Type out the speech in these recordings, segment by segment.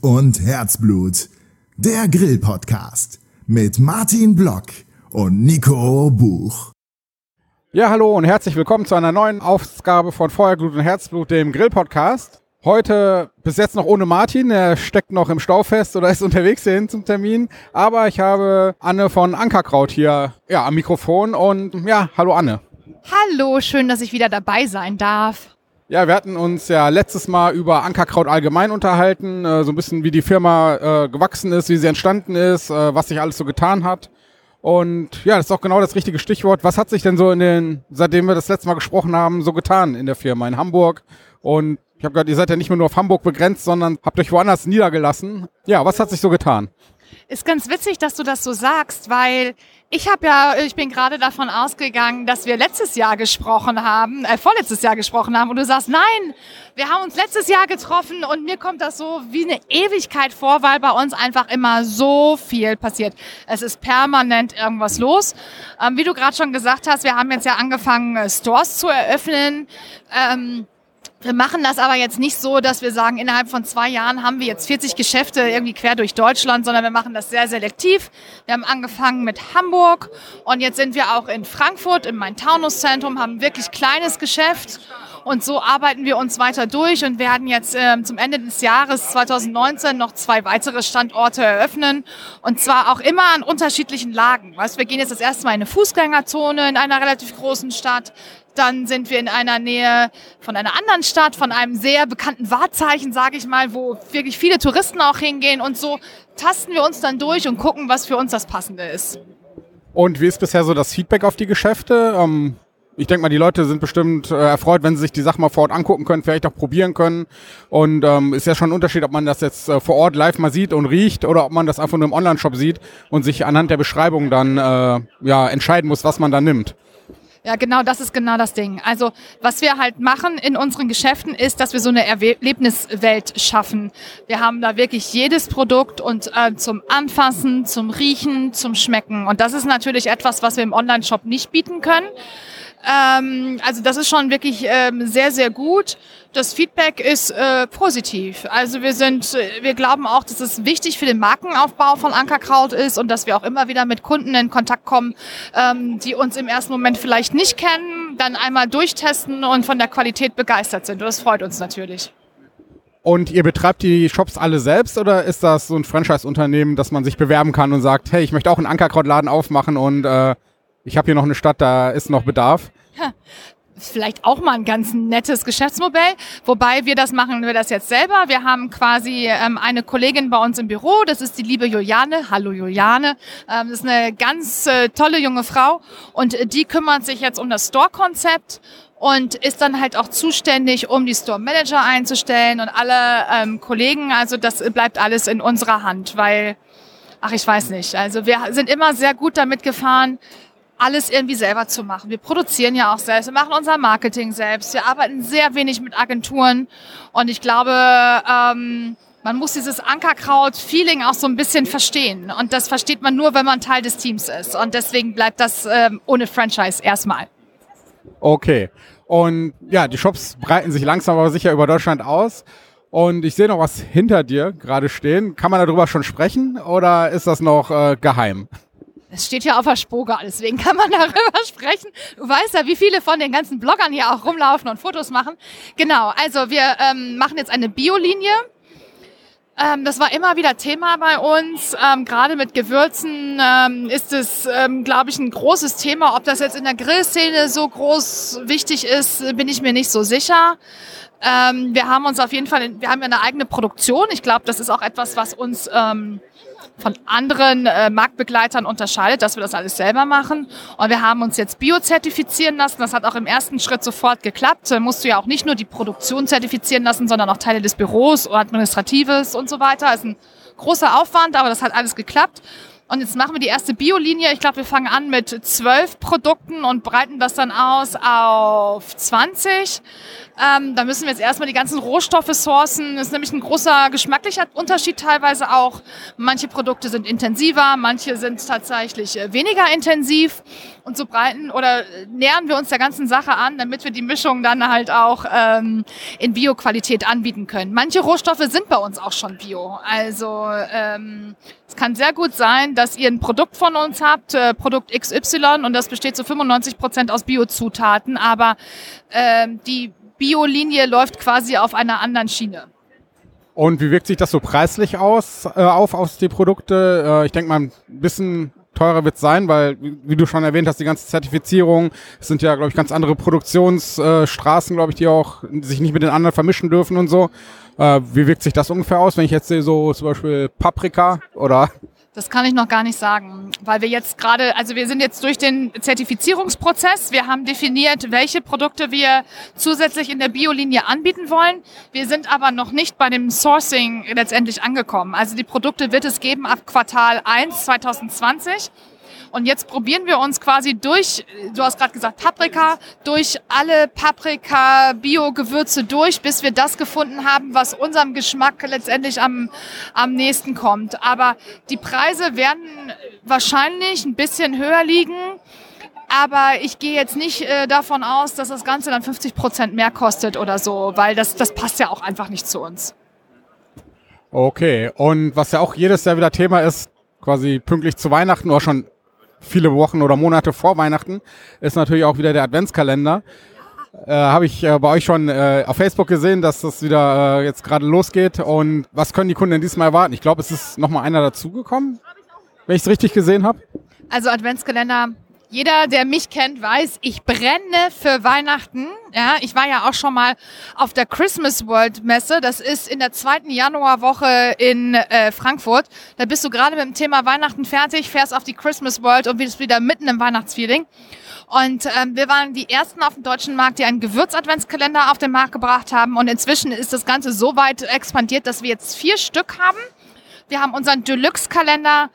Und Herzblut. Der Grill-Podcast mit Martin Block und Nico Buch. Ja, hallo und herzlich willkommen zu einer neuen Ausgabe von Feuerglut und Herzblut, dem Grill-Podcast. Heute bis jetzt noch ohne Martin, er steckt noch im Stau fest oder ist unterwegs hierhin zum Termin. Aber ich habe Anne von Ankerkraut hier ja, am Mikrofon und ja, hallo Anne. Hallo, schön, dass ich wieder dabei sein darf. Ja, wir hatten uns ja letztes Mal über Ankerkraut allgemein unterhalten, äh, so ein bisschen wie die Firma äh, gewachsen ist, wie sie entstanden ist, äh, was sich alles so getan hat. Und ja, das ist auch genau das richtige Stichwort. Was hat sich denn so in den, seitdem wir das letzte Mal gesprochen haben, so getan in der Firma in Hamburg? Und ich habe gehört, ihr seid ja nicht mehr nur auf Hamburg begrenzt, sondern habt euch woanders niedergelassen. Ja, was hat sich so getan? Ist ganz witzig, dass du das so sagst, weil ich habe ja, ich bin gerade davon ausgegangen, dass wir letztes Jahr gesprochen haben, äh, vorletztes Jahr gesprochen haben und du sagst, nein, wir haben uns letztes Jahr getroffen und mir kommt das so wie eine Ewigkeit vor, weil bei uns einfach immer so viel passiert. Es ist permanent irgendwas los. Ähm, wie du gerade schon gesagt hast, wir haben jetzt ja angefangen, äh, Stores zu eröffnen. Ähm, wir machen das aber jetzt nicht so, dass wir sagen, innerhalb von zwei Jahren haben wir jetzt 40 Geschäfte irgendwie quer durch Deutschland, sondern wir machen das sehr selektiv. Wir haben angefangen mit Hamburg und jetzt sind wir auch in Frankfurt im Main-Taunus-Zentrum, haben wirklich kleines Geschäft und so arbeiten wir uns weiter durch und werden jetzt ähm, zum Ende des Jahres 2019 noch zwei weitere Standorte eröffnen. Und zwar auch immer an unterschiedlichen Lagen. Weißt, wir gehen jetzt das erste Mal in eine Fußgängerzone in einer relativ großen Stadt. Dann sind wir in einer Nähe von einer anderen Stadt, von einem sehr bekannten Wahrzeichen, sage ich mal, wo wirklich viele Touristen auch hingehen. Und so tasten wir uns dann durch und gucken, was für uns das Passende ist. Und wie ist bisher so das Feedback auf die Geschäfte? Ähm, ich denke mal, die Leute sind bestimmt äh, erfreut, wenn sie sich die Sachen mal vor Ort angucken können, vielleicht auch probieren können. Und ähm, ist ja schon ein Unterschied, ob man das jetzt äh, vor Ort live mal sieht und riecht oder ob man das einfach nur im Online-Shop sieht und sich anhand der Beschreibung dann äh, ja entscheiden muss, was man da nimmt. Ja, genau, das ist genau das Ding. Also, was wir halt machen in unseren Geschäften ist, dass wir so eine Erlebniswelt schaffen. Wir haben da wirklich jedes Produkt und äh, zum Anfassen, zum Riechen, zum Schmecken. Und das ist natürlich etwas, was wir im Online-Shop nicht bieten können. Ähm, also das ist schon wirklich ähm, sehr, sehr gut. Das Feedback ist äh, positiv. Also wir sind, äh, wir glauben auch, dass es wichtig für den Markenaufbau von Ankerkraut ist und dass wir auch immer wieder mit Kunden in Kontakt kommen, ähm, die uns im ersten Moment vielleicht nicht kennen, dann einmal durchtesten und von der Qualität begeistert sind. Und das freut uns natürlich. Und ihr betreibt die Shops alle selbst oder ist das so ein Franchise-Unternehmen, dass man sich bewerben kann und sagt, hey, ich möchte auch einen Ankerkrautladen aufmachen und äh, ich habe hier noch eine Stadt, da ist noch Bedarf. Vielleicht auch mal ein ganz nettes Geschäftsmodell, wobei wir das machen, wir das jetzt selber. Wir haben quasi ähm, eine Kollegin bei uns im Büro, das ist die liebe Juliane. Hallo Juliane, ähm, das ist eine ganz äh, tolle junge Frau und die kümmert sich jetzt um das Store-Konzept und ist dann halt auch zuständig, um die Store Manager einzustellen und alle ähm, Kollegen. Also das bleibt alles in unserer Hand, weil, ach ich weiß nicht. Also wir sind immer sehr gut damit gefahren, alles irgendwie selber zu machen. Wir produzieren ja auch selbst, wir machen unser Marketing selbst, wir arbeiten sehr wenig mit Agenturen und ich glaube, ähm, man muss dieses Ankerkraut-Feeling auch so ein bisschen verstehen. Und das versteht man nur, wenn man Teil des Teams ist. Und deswegen bleibt das ähm, ohne Franchise erstmal. Okay. Und ja, die Shops breiten sich langsam aber sicher über Deutschland aus. Und ich sehe noch was hinter dir gerade stehen. Kann man darüber schon sprechen oder ist das noch äh, geheim? Es steht ja auf der Spoga, deswegen kann man darüber sprechen. Du weißt ja, wie viele von den ganzen Bloggern hier auch rumlaufen und Fotos machen. Genau, also wir ähm, machen jetzt eine Biolinie. Ähm, das war immer wieder Thema bei uns. Ähm, Gerade mit Gewürzen ähm, ist es, ähm, glaube ich, ein großes Thema. Ob das jetzt in der Grillszene so groß wichtig ist, bin ich mir nicht so sicher. Ähm, wir haben uns auf jeden Fall, wir haben ja eine eigene Produktion. Ich glaube, das ist auch etwas, was uns ähm, von anderen äh, Marktbegleitern unterscheidet, dass wir das alles selber machen. Und wir haben uns jetzt biozertifizieren lassen. Das hat auch im ersten Schritt sofort geklappt. Da musst du ja auch nicht nur die Produktion zertifizieren lassen, sondern auch Teile des Büros, Administratives und so weiter. Das ist ein großer Aufwand, aber das hat alles geklappt. Und jetzt machen wir die erste Biolinie. Ich glaube, wir fangen an mit zwölf Produkten und breiten das dann aus auf 20. Ähm, da müssen wir jetzt erstmal die ganzen Rohstoffe sourcen. Das ist nämlich ein großer geschmacklicher Unterschied teilweise auch. Manche Produkte sind intensiver, manche sind tatsächlich äh, weniger intensiv. Und so breiten oder nähern wir uns der ganzen Sache an, damit wir die Mischung dann halt auch ähm, in Bio-Qualität anbieten können. Manche Rohstoffe sind bei uns auch schon Bio. Also ähm, es kann sehr gut sein, dass ihr ein Produkt von uns habt, äh, Produkt XY, und das besteht zu 95 Prozent aus Biozutaten, aber ähm, die Bio-Linie läuft quasi auf einer anderen Schiene. Und wie wirkt sich das so preislich aus, äh, auf, auf die Produkte? Äh, ich denke mal, ein bisschen teurer wird es sein, weil, wie du schon erwähnt hast, die ganze Zertifizierung, es sind ja, glaube ich, ganz andere Produktionsstraßen, äh, glaube ich, die auch sich nicht mit den anderen vermischen dürfen und so. Äh, wie wirkt sich das ungefähr aus, wenn ich jetzt sehe, so zum Beispiel Paprika oder das kann ich noch gar nicht sagen, weil wir jetzt gerade, also wir sind jetzt durch den Zertifizierungsprozess. Wir haben definiert, welche Produkte wir zusätzlich in der Biolinie anbieten wollen. Wir sind aber noch nicht bei dem Sourcing letztendlich angekommen. Also die Produkte wird es geben ab Quartal 1 2020. Und jetzt probieren wir uns quasi durch, du hast gerade gesagt Paprika, durch alle Paprika-Bio-Gewürze durch, bis wir das gefunden haben, was unserem Geschmack letztendlich am, am nächsten kommt. Aber die Preise werden wahrscheinlich ein bisschen höher liegen. Aber ich gehe jetzt nicht äh, davon aus, dass das Ganze dann 50 Prozent mehr kostet oder so, weil das, das passt ja auch einfach nicht zu uns. Okay, und was ja auch jedes Jahr wieder Thema ist, quasi pünktlich zu Weihnachten oder schon viele Wochen oder Monate vor Weihnachten ist natürlich auch wieder der Adventskalender. Äh, Habe ich äh, bei euch schon äh, auf Facebook gesehen, dass das wieder äh, jetzt gerade losgeht. Und was können die Kunden denn diesmal erwarten? Ich glaube, es ist nochmal einer dazugekommen, wenn ich es richtig gesehen habe. Also Adventskalender jeder, der mich kennt, weiß, ich brenne für Weihnachten. Ja, ich war ja auch schon mal auf der Christmas World Messe. Das ist in der zweiten Januarwoche in äh, Frankfurt. Da bist du gerade mit dem Thema Weihnachten fertig, fährst auf die Christmas World und bist wieder mitten im Weihnachtsfeeling. Und ähm, wir waren die ersten auf dem deutschen Markt, die einen Gewürz-Adventskalender auf den Markt gebracht haben. Und inzwischen ist das Ganze so weit expandiert, dass wir jetzt vier Stück haben. Wir haben unseren Deluxe-Kalender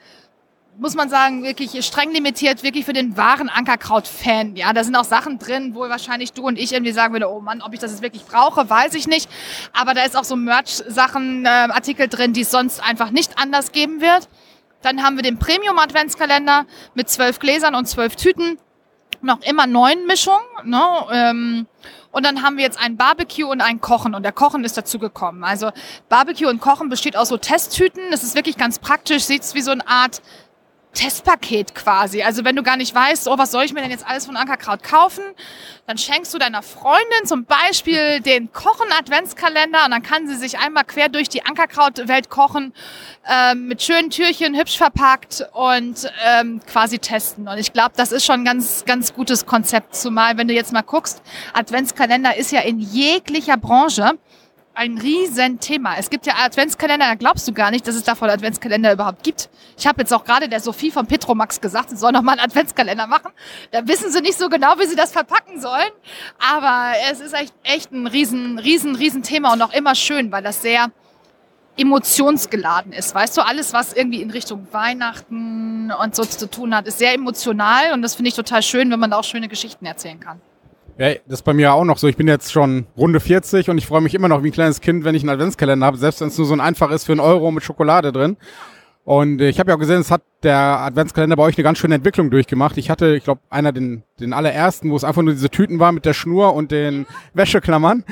muss man sagen, wirklich streng limitiert, wirklich für den wahren Ankerkraut-Fan. Ja, da sind auch Sachen drin, wo wahrscheinlich du und ich irgendwie sagen würden, oh Mann, ob ich das jetzt wirklich brauche, weiß ich nicht. Aber da ist auch so Merch-Sachen, äh, Artikel drin, die es sonst einfach nicht anders geben wird. Dann haben wir den Premium-Adventskalender mit zwölf Gläsern und zwölf Tüten. Noch immer neun Mischungen. Ne? Ähm, und dann haben wir jetzt ein Barbecue und ein Kochen. Und der Kochen ist dazu gekommen. Also Barbecue und Kochen besteht aus so Testtüten. Das ist wirklich ganz praktisch. Sieht's wie so eine Art Testpaket quasi. Also wenn du gar nicht weißt, oh, was soll ich mir denn jetzt alles von Ankerkraut kaufen, dann schenkst du deiner Freundin zum Beispiel den Kochen Adventskalender und dann kann sie sich einmal quer durch die Ankerkrautwelt kochen, ähm, mit schönen Türchen, hübsch verpackt und ähm, quasi testen. Und ich glaube, das ist schon ein ganz, ganz gutes Konzept. Zumal, wenn du jetzt mal guckst, Adventskalender ist ja in jeglicher Branche ein Riesenthema. Es gibt ja Adventskalender, da glaubst du gar nicht, dass es davon Adventskalender überhaupt gibt. Ich habe jetzt auch gerade der Sophie von Petromax gesagt, sie soll noch mal einen Adventskalender machen. Da wissen sie nicht so genau, wie sie das verpacken sollen. Aber es ist echt, echt ein riesen, riesen, riesen Thema und auch immer schön, weil das sehr emotionsgeladen ist. Weißt du, alles, was irgendwie in Richtung Weihnachten und so zu tun hat, ist sehr emotional und das finde ich total schön, wenn man da auch schöne Geschichten erzählen kann. Ja, das ist bei mir auch noch so. Ich bin jetzt schon Runde 40 und ich freue mich immer noch wie ein kleines Kind, wenn ich einen Adventskalender habe, selbst wenn es nur so ein einfach ist für einen Euro mit Schokolade drin. Und äh, ich habe ja auch gesehen, es hat der Adventskalender bei euch eine ganz schöne Entwicklung durchgemacht. Ich hatte, ich glaube, einer den, den allerersten, wo es einfach nur diese Tüten war mit der Schnur und den Wäscheklammern.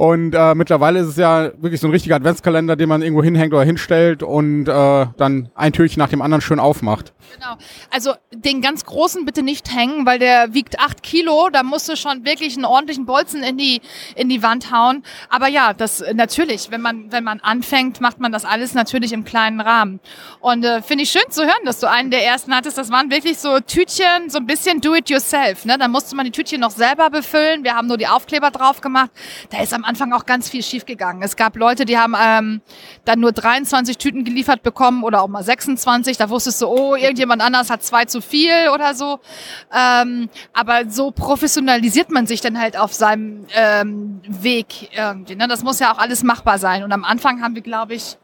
Und äh, mittlerweile ist es ja wirklich so ein richtiger Adventskalender, den man irgendwo hinhängt oder hinstellt und äh, dann ein Türchen nach dem anderen schön aufmacht. Genau. Also den ganz großen bitte nicht hängen, weil der wiegt acht Kilo. Da musst du schon wirklich einen ordentlichen Bolzen in die in die Wand hauen. Aber ja, das natürlich, wenn man wenn man anfängt, macht man das alles natürlich im kleinen Rahmen. Und äh, finde ich schön zu hören, dass du einen der ersten hattest. Das waren wirklich so Tütchen, so ein bisschen do it yourself. Ne? Da musste man die Tütchen noch selber befüllen. Wir haben nur die Aufkleber drauf gemacht. Da ist am Anfang auch ganz viel schiefgegangen. Es gab Leute, die haben ähm, dann nur 23 Tüten geliefert bekommen oder auch mal 26. Da wusstest du, oh, irgendjemand anders hat zwei zu viel oder so. Ähm, aber so professionalisiert man sich dann halt auf seinem ähm, Weg irgendwie. Ne? Das muss ja auch alles machbar sein. Und am Anfang haben wir, glaube ich,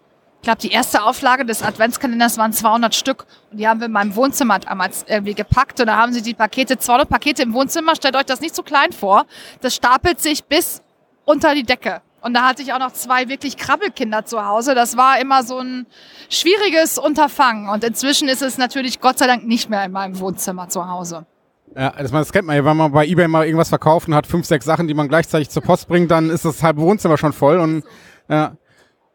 glaube, die erste Auflage des Adventskalenders waren 200 Stück und die haben wir in meinem Wohnzimmer damals irgendwie gepackt und da haben sie die Pakete, 200 Pakete im Wohnzimmer, stellt euch das nicht zu klein vor, das stapelt sich bis unter die Decke. Und da hatte ich auch noch zwei wirklich Krabbelkinder zu Hause. Das war immer so ein schwieriges Unterfangen. Und inzwischen ist es natürlich Gott sei Dank nicht mehr in meinem Wohnzimmer zu Hause. Ja, das, kennt man ja, wenn man bei eBay mal irgendwas verkauft und hat fünf, sechs Sachen, die man gleichzeitig zur Post bringt, dann ist das halbe Wohnzimmer schon voll. Und ja,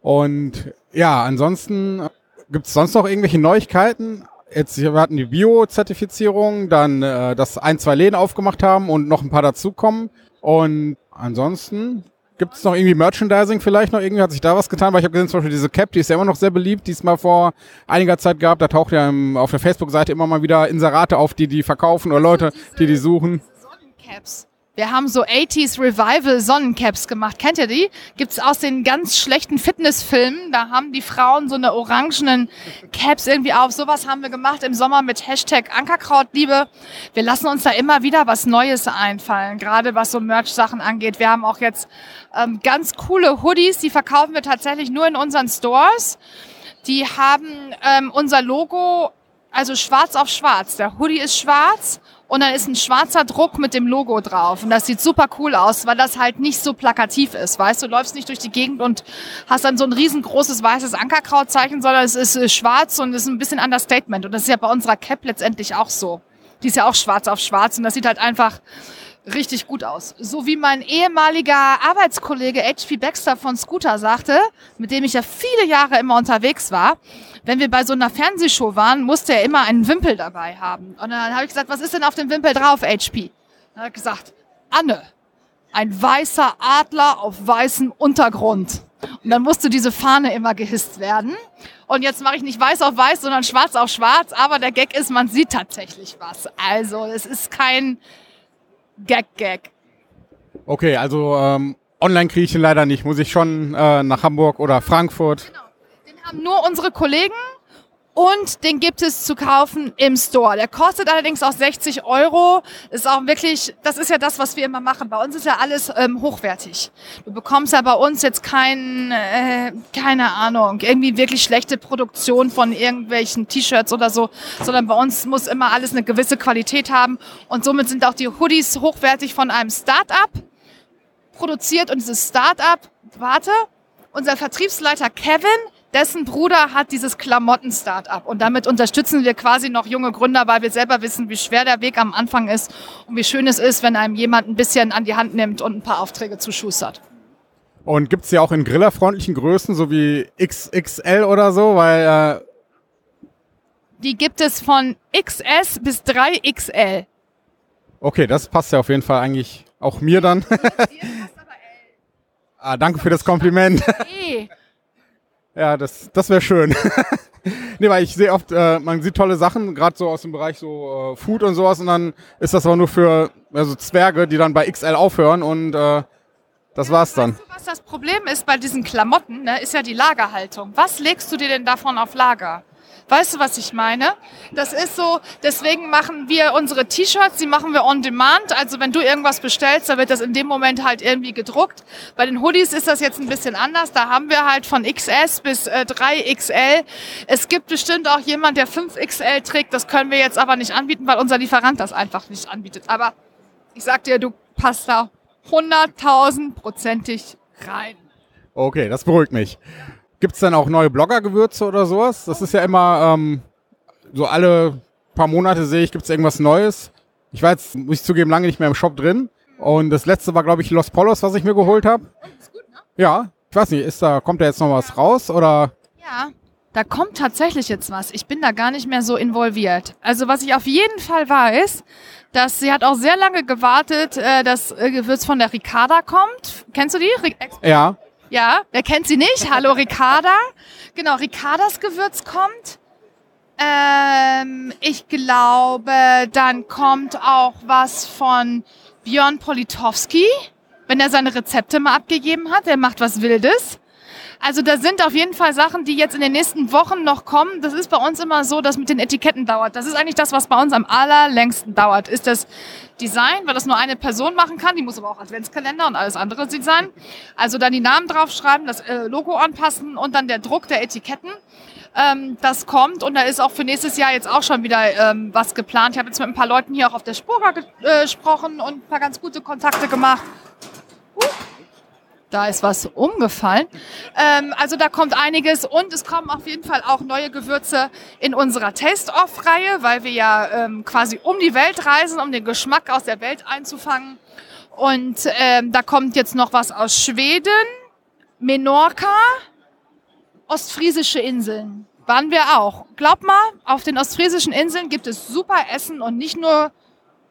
und ja, ansonsten gibt es sonst noch irgendwelche Neuigkeiten? Jetzt, wir hatten die Bio-Zertifizierung, dann äh, dass ein, zwei Läden aufgemacht haben und noch ein paar dazukommen. Und ansonsten gibt es noch irgendwie Merchandising vielleicht noch? Irgendwie hat sich da was getan, weil ich habe gesehen, zum Beispiel diese Cap, die ist ja immer noch sehr beliebt, die es mal vor einiger Zeit gab. Da taucht ja auf der Facebook-Seite immer mal wieder Inserate auf, die die verkaufen oder Leute, die die suchen. Sonnencaps. Wir haben so 80s Revival Sonnencaps gemacht. Kennt ihr die? Gibt's aus den ganz schlechten Fitnessfilmen. Da haben die Frauen so eine orangenen Caps irgendwie auf. Sowas haben wir gemacht im Sommer mit Hashtag Ankerkrautliebe. Wir lassen uns da immer wieder was Neues einfallen. Gerade was so Merch-Sachen angeht. Wir haben auch jetzt ähm, ganz coole Hoodies. Die verkaufen wir tatsächlich nur in unseren Stores. Die haben ähm, unser Logo, also schwarz auf schwarz. Der Hoodie ist schwarz und dann ist ein schwarzer Druck mit dem Logo drauf. Und das sieht super cool aus, weil das halt nicht so plakativ ist. Weißt du, läufst nicht durch die Gegend und hast dann so ein riesengroßes weißes Ankerkrautzeichen, sondern es ist äh, schwarz und ist ein bisschen Understatement. Und das ist ja bei unserer Cap letztendlich auch so. Die ist ja auch schwarz auf schwarz und das sieht halt einfach richtig gut aus. So wie mein ehemaliger Arbeitskollege HP Baxter von Scooter sagte, mit dem ich ja viele Jahre immer unterwegs war, wenn wir bei so einer Fernsehshow waren, musste er immer einen Wimpel dabei haben. Und dann habe ich gesagt, was ist denn auf dem Wimpel drauf, HP? Dann hat er gesagt, Anne, ein weißer Adler auf weißem Untergrund. Und dann musste diese Fahne immer gehisst werden. Und jetzt mache ich nicht weiß auf weiß, sondern schwarz auf schwarz. Aber der Gag ist, man sieht tatsächlich was. Also es ist kein Gag-Gag. Okay, also ähm, online kriege ich ihn leider nicht. Muss ich schon äh, nach Hamburg oder Frankfurt. Genau. Den haben nur unsere Kollegen und den gibt es zu kaufen im Store. Der kostet allerdings auch 60 Euro. Ist auch wirklich, das ist ja das, was wir immer machen. Bei uns ist ja alles ähm, hochwertig. Du bekommst ja bei uns jetzt kein, äh, keine Ahnung, irgendwie wirklich schlechte Produktion von irgendwelchen T-Shirts oder so, sondern bei uns muss immer alles eine gewisse Qualität haben. Und somit sind auch die Hoodies hochwertig von einem Start-up produziert. Und dieses Start-up, warte, unser Vertriebsleiter Kevin, dessen Bruder hat dieses Klamotten-Startup und damit unterstützen wir quasi noch junge Gründer, weil wir selber wissen, wie schwer der Weg am Anfang ist und wie schön es ist, wenn einem jemand ein bisschen an die Hand nimmt und ein paar Aufträge zuschustert. Und gibt's ja auch in grillerfreundlichen Größen, so wie XXL oder so, weil äh die gibt es von XS bis 3XL. Okay, das passt ja auf jeden Fall eigentlich auch mir dann. ah, danke für das Kompliment. Nee. Ja, das, das wäre schön. nee, weil ich sehe oft, äh, man sieht tolle Sachen, gerade so aus dem Bereich so äh, Food und sowas, und dann ist das aber nur für also Zwerge, die dann bei XL aufhören und äh, das ja, war's dann. Weißt du, was das Problem ist bei diesen Klamotten, ne, ist ja die Lagerhaltung. Was legst du dir denn davon auf Lager? Weißt du, was ich meine? Das ist so, deswegen machen wir unsere T-Shirts, die machen wir on demand. Also wenn du irgendwas bestellst, dann wird das in dem Moment halt irgendwie gedruckt. Bei den Hoodies ist das jetzt ein bisschen anders. Da haben wir halt von XS bis äh, 3XL. Es gibt bestimmt auch jemand, der 5XL trägt. Das können wir jetzt aber nicht anbieten, weil unser Lieferant das einfach nicht anbietet. Aber ich sag dir, du passt da hunderttausendprozentig rein. Okay, das beruhigt mich. Gibt es dann auch neue Blogger-Gewürze oder sowas? Das ist ja immer ähm, so alle paar Monate sehe ich, gibt es irgendwas Neues. Ich war jetzt, muss ich zugeben, lange nicht mehr im Shop drin. Und das letzte war, glaube ich, Los Polos, was ich mir geholt habe. Ist gut, ne? Ja, ich weiß nicht, ist da, kommt da jetzt noch was raus oder? Ja, da kommt tatsächlich jetzt was. Ich bin da gar nicht mehr so involviert. Also was ich auf jeden Fall weiß, dass sie hat auch sehr lange gewartet, äh, dass äh, Gewürz von der Ricarda kommt. Kennst du die? Ja. Ja, wer kennt sie nicht? Hallo Ricarda. Genau, Ricardas Gewürz kommt. Ähm, ich glaube, dann kommt auch was von Björn Politowski, wenn er seine Rezepte mal abgegeben hat. Er macht was Wildes. Also da sind auf jeden Fall Sachen, die jetzt in den nächsten Wochen noch kommen. Das ist bei uns immer so, dass mit den Etiketten dauert. Das ist eigentlich das, was bei uns am allerlängsten dauert. Ist das Design, weil das nur eine Person machen kann. Die muss aber auch Adventskalender und alles andere sein. Also dann die Namen draufschreiben, das äh, Logo anpassen und dann der Druck der Etiketten. Ähm, das kommt und da ist auch für nächstes Jahr jetzt auch schon wieder ähm, was geplant. Ich habe jetzt mit ein paar Leuten hier auch auf der Spur äh, gesprochen und ein paar ganz gute Kontakte gemacht. Uh da ist was umgefallen. Ähm, also da kommt einiges und es kommen auf jeden Fall auch neue Gewürze in unserer Taste-Off-Reihe, weil wir ja ähm, quasi um die Welt reisen, um den Geschmack aus der Welt einzufangen. Und ähm, da kommt jetzt noch was aus Schweden, Menorca, ostfriesische Inseln. Waren wir auch. Glaub mal, auf den ostfriesischen Inseln gibt es super Essen und nicht nur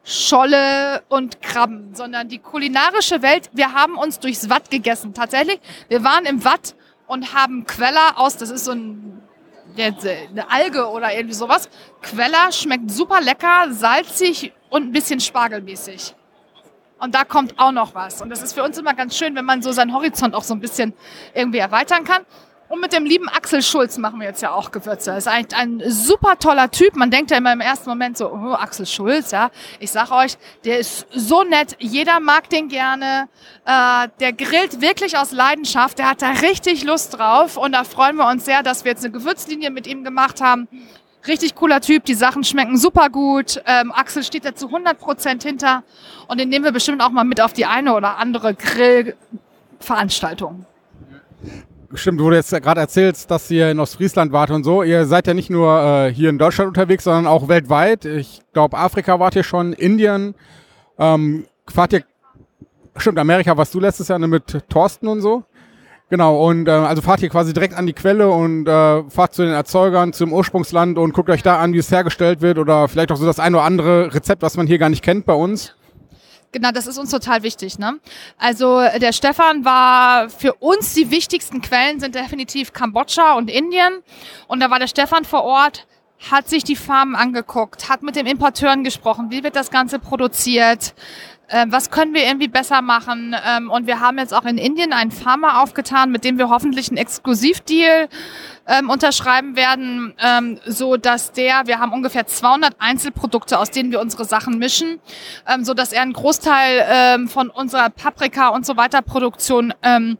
Scholle und Krabben, sondern die kulinarische Welt. Wir haben uns durchs Watt gegessen. Tatsächlich, wir waren im Watt und haben Queller aus, das ist so ein, eine Alge oder irgendwie sowas. Queller schmeckt super lecker, salzig und ein bisschen spargelmäßig. Und da kommt auch noch was. Und das ist für uns immer ganz schön, wenn man so seinen Horizont auch so ein bisschen irgendwie erweitern kann. Und mit dem lieben Axel Schulz machen wir jetzt ja auch Gewürze. Ist eigentlich ein super toller Typ. Man denkt ja immer im ersten Moment so, oh, Axel Schulz, ja. Ich sag euch, der ist so nett. Jeder mag den gerne. Äh, der grillt wirklich aus Leidenschaft. Der hat da richtig Lust drauf. Und da freuen wir uns sehr, dass wir jetzt eine Gewürzlinie mit ihm gemacht haben. Richtig cooler Typ, die Sachen schmecken super gut. Ähm, Axel steht da zu 100 Prozent hinter und den nehmen wir bestimmt auch mal mit auf die eine oder andere Grillveranstaltung stimmt, wo du jetzt gerade erzählst, dass ihr in Ostfriesland wart und so. Ihr seid ja nicht nur äh, hier in Deutschland unterwegs, sondern auch weltweit. Ich glaube, Afrika wart ihr schon, Indien. Ähm, fahrt ihr, stimmt, Amerika warst du letztes Jahr ne, mit Thorsten und so. Genau, und äh, also fahrt ihr quasi direkt an die Quelle und äh, fahrt zu den Erzeugern, zum Ursprungsland und guckt euch da an, wie es hergestellt wird oder vielleicht auch so das eine oder andere Rezept, was man hier gar nicht kennt bei uns. Genau, das ist uns total wichtig. Ne? Also der Stefan war für uns die wichtigsten Quellen sind definitiv Kambodscha und Indien. Und da war der Stefan vor Ort, hat sich die Farmen angeguckt, hat mit dem Importeuren gesprochen, wie wird das Ganze produziert, ähm, was können wir irgendwie besser machen. Ähm, und wir haben jetzt auch in Indien einen Farmer aufgetan, mit dem wir hoffentlich einen Exklusivdeal ähm, unterschreiben werden, ähm, so dass der, wir haben ungefähr 200 Einzelprodukte, aus denen wir unsere Sachen mischen, ähm, so dass er einen Großteil ähm, von unserer Paprika und so weiter Produktion ähm,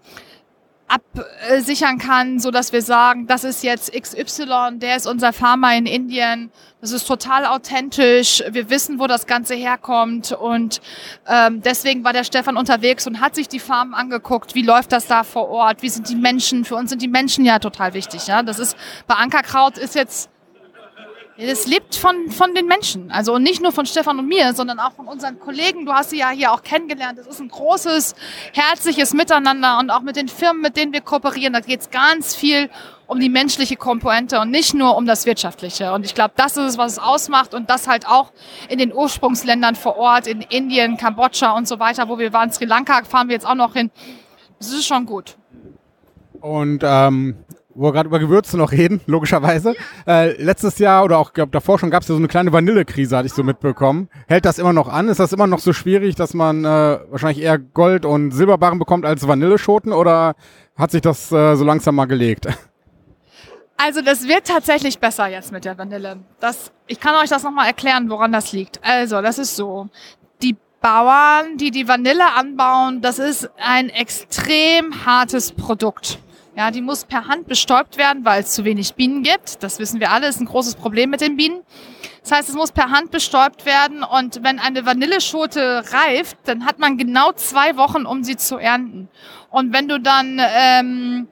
absichern kann, so dass wir sagen, das ist jetzt XY, der ist unser Farmer in Indien, das ist total authentisch, wir wissen, wo das Ganze herkommt. Und ähm, deswegen war der Stefan unterwegs und hat sich die Farmen angeguckt, wie läuft das da vor Ort, wie sind die Menschen, für uns sind die Menschen ja total wichtig, ja, das ist, bei Ankerkraut ist jetzt es lebt von, von den Menschen. Also nicht nur von Stefan und mir, sondern auch von unseren Kollegen. Du hast sie ja hier auch kennengelernt. Es ist ein großes, herzliches Miteinander und auch mit den Firmen, mit denen wir kooperieren. Da geht es ganz viel um die menschliche Komponente und nicht nur um das Wirtschaftliche. Und ich glaube, das ist es, was es ausmacht und das halt auch in den Ursprungsländern vor Ort, in Indien, Kambodscha und so weiter, wo wir waren, Sri Lanka fahren wir jetzt auch noch hin. Das ist schon gut. Und ähm, wo wir gerade über Gewürze noch reden, logischerweise. Äh, letztes Jahr oder auch glaub, davor schon gab es ja so eine kleine Vanillekrise, hatte ich so mitbekommen. Hält das immer noch an? Ist das immer noch so schwierig, dass man äh, wahrscheinlich eher Gold- und Silberbarren bekommt als Vanilleschoten oder hat sich das äh, so langsam mal gelegt? Also das wird tatsächlich besser jetzt mit der Vanille. Das, ich kann euch das nochmal erklären, woran das liegt. Also, das ist so. Die Bauern, die die Vanille anbauen, das ist ein extrem hartes Produkt. Ja, die muss per Hand bestäubt werden, weil es zu wenig Bienen gibt. Das wissen wir alle, ist ein großes Problem mit den Bienen. Das heißt, es muss per Hand bestäubt werden und wenn eine Vanilleschote reift, dann hat man genau zwei Wochen, um sie zu ernten. Und wenn du dann ähm,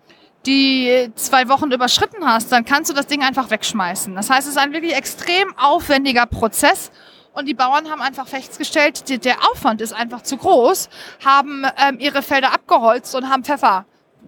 die zwei Wochen überschritten hast, dann kannst du das Ding einfach wegschmeißen. Das heißt, es ist ein wirklich extrem aufwendiger Prozess. Und die Bauern haben einfach festgestellt, der Aufwand ist einfach zu groß, haben ähm, ihre Felder abgeholzt und haben Pfeffer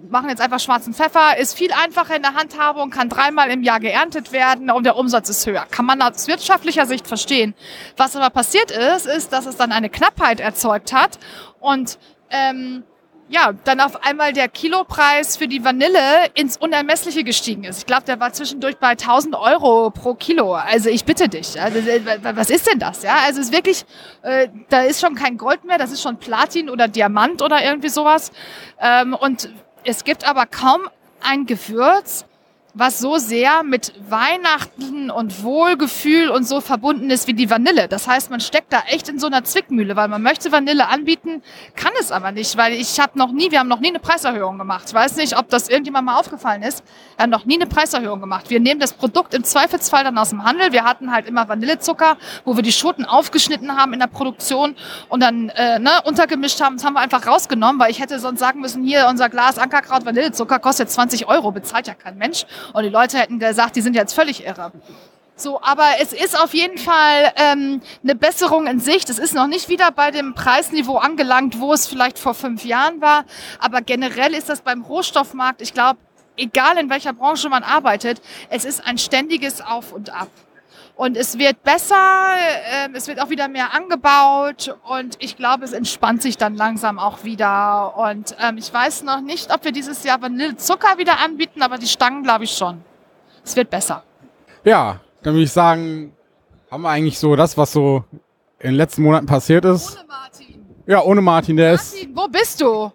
machen jetzt einfach schwarzen Pfeffer, ist viel einfacher in der Handhabung, kann dreimal im Jahr geerntet werden und der Umsatz ist höher. Kann man aus wirtschaftlicher Sicht verstehen. Was aber passiert ist, ist, dass es dann eine Knappheit erzeugt hat und ähm, ja, dann auf einmal der Kilopreis für die Vanille ins Unermessliche gestiegen ist. Ich glaube, der war zwischendurch bei 1000 Euro pro Kilo. Also ich bitte dich. Also, äh, was ist denn das? Ja, also es ist wirklich, äh, da ist schon kein Gold mehr, das ist schon Platin oder Diamant oder irgendwie sowas. Ähm, und es gibt aber kaum ein Gewürz, was so sehr mit Weihnachten und Wohlgefühl und so verbunden ist wie die Vanille. Das heißt, man steckt da echt in so einer Zwickmühle, weil man möchte Vanille anbieten, kann es aber nicht, weil ich habe noch nie, wir haben noch nie eine Preiserhöhung gemacht. Ich weiß nicht, ob das irgendjemand mal aufgefallen ist. Wir haben noch nie eine Preiserhöhung gemacht. Wir nehmen das Produkt im Zweifelsfall dann aus dem Handel. Wir hatten halt immer Vanillezucker, wo wir die Schoten aufgeschnitten haben in der Produktion und dann äh, ne, untergemischt haben. Das haben wir einfach rausgenommen, weil ich hätte sonst sagen müssen, hier unser Glas Ankerkraut Vanillezucker kostet 20 Euro, bezahlt ja kein Mensch. Und die Leute hätten gesagt, die sind jetzt völlig irre. So, aber es ist auf jeden Fall ähm, eine Besserung in Sicht. Es ist noch nicht wieder bei dem Preisniveau angelangt, wo es vielleicht vor fünf Jahren war. Aber generell ist das beim Rohstoffmarkt, ich glaube, egal in welcher Branche man arbeitet, es ist ein ständiges Auf und Ab. Und es wird besser, äh, es wird auch wieder mehr angebaut und ich glaube, es entspannt sich dann langsam auch wieder. Und ähm, ich weiß noch nicht, ob wir dieses Jahr Vanillezucker wieder anbieten, aber die Stangen glaube ich schon. Es wird besser. Ja, dann würde ich sagen, haben wir eigentlich so das, was so in den letzten Monaten passiert ist. Ohne Martin. Ja, ohne Martin, der ist. Martin, wo bist du?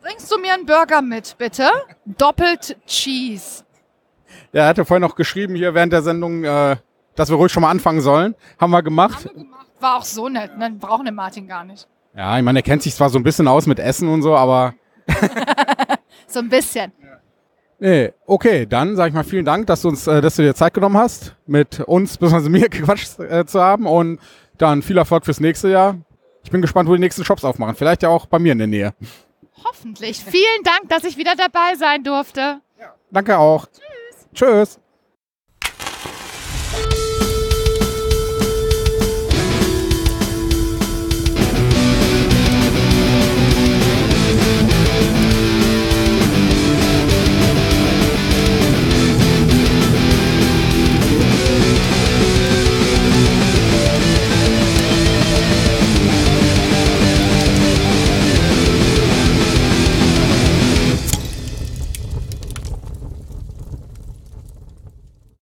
Bringst du mir einen Burger mit, bitte? Doppelt Cheese. Ja, er hatte vorhin noch geschrieben hier während der Sendung, äh, dass wir ruhig schon mal anfangen sollen. Haben wir gemacht. Haben wir gemacht. War auch so nett. Ne? Wir brauchen den Martin gar nicht. Ja, ich meine, er kennt sich zwar so ein bisschen aus mit Essen und so, aber So ein bisschen. nee, okay, dann sage ich mal vielen Dank, dass du uns, äh, dass du dir Zeit genommen hast, mit uns bzw. mir gequatscht äh, zu haben und dann viel Erfolg fürs nächste Jahr. Ich bin gespannt, wo die nächsten Shops aufmachen. Vielleicht ja auch bei mir in der Nähe. Hoffentlich. Vielen Dank, dass ich wieder dabei sein durfte. Danke auch. Tschüss. Tschüss.